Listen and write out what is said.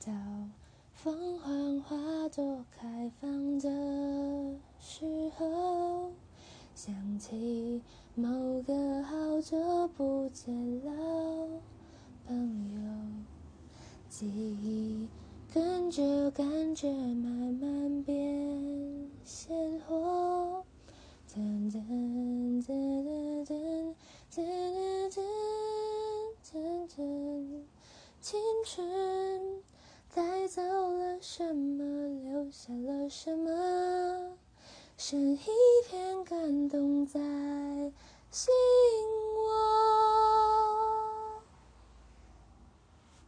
到凤凰花朵开放的时候，想起某个好久不见老朋友，记忆跟着感觉慢慢变鲜活。噔噔噔噔噔噔噔噔噔，青春什么，留下了什么？剩一片感动在心。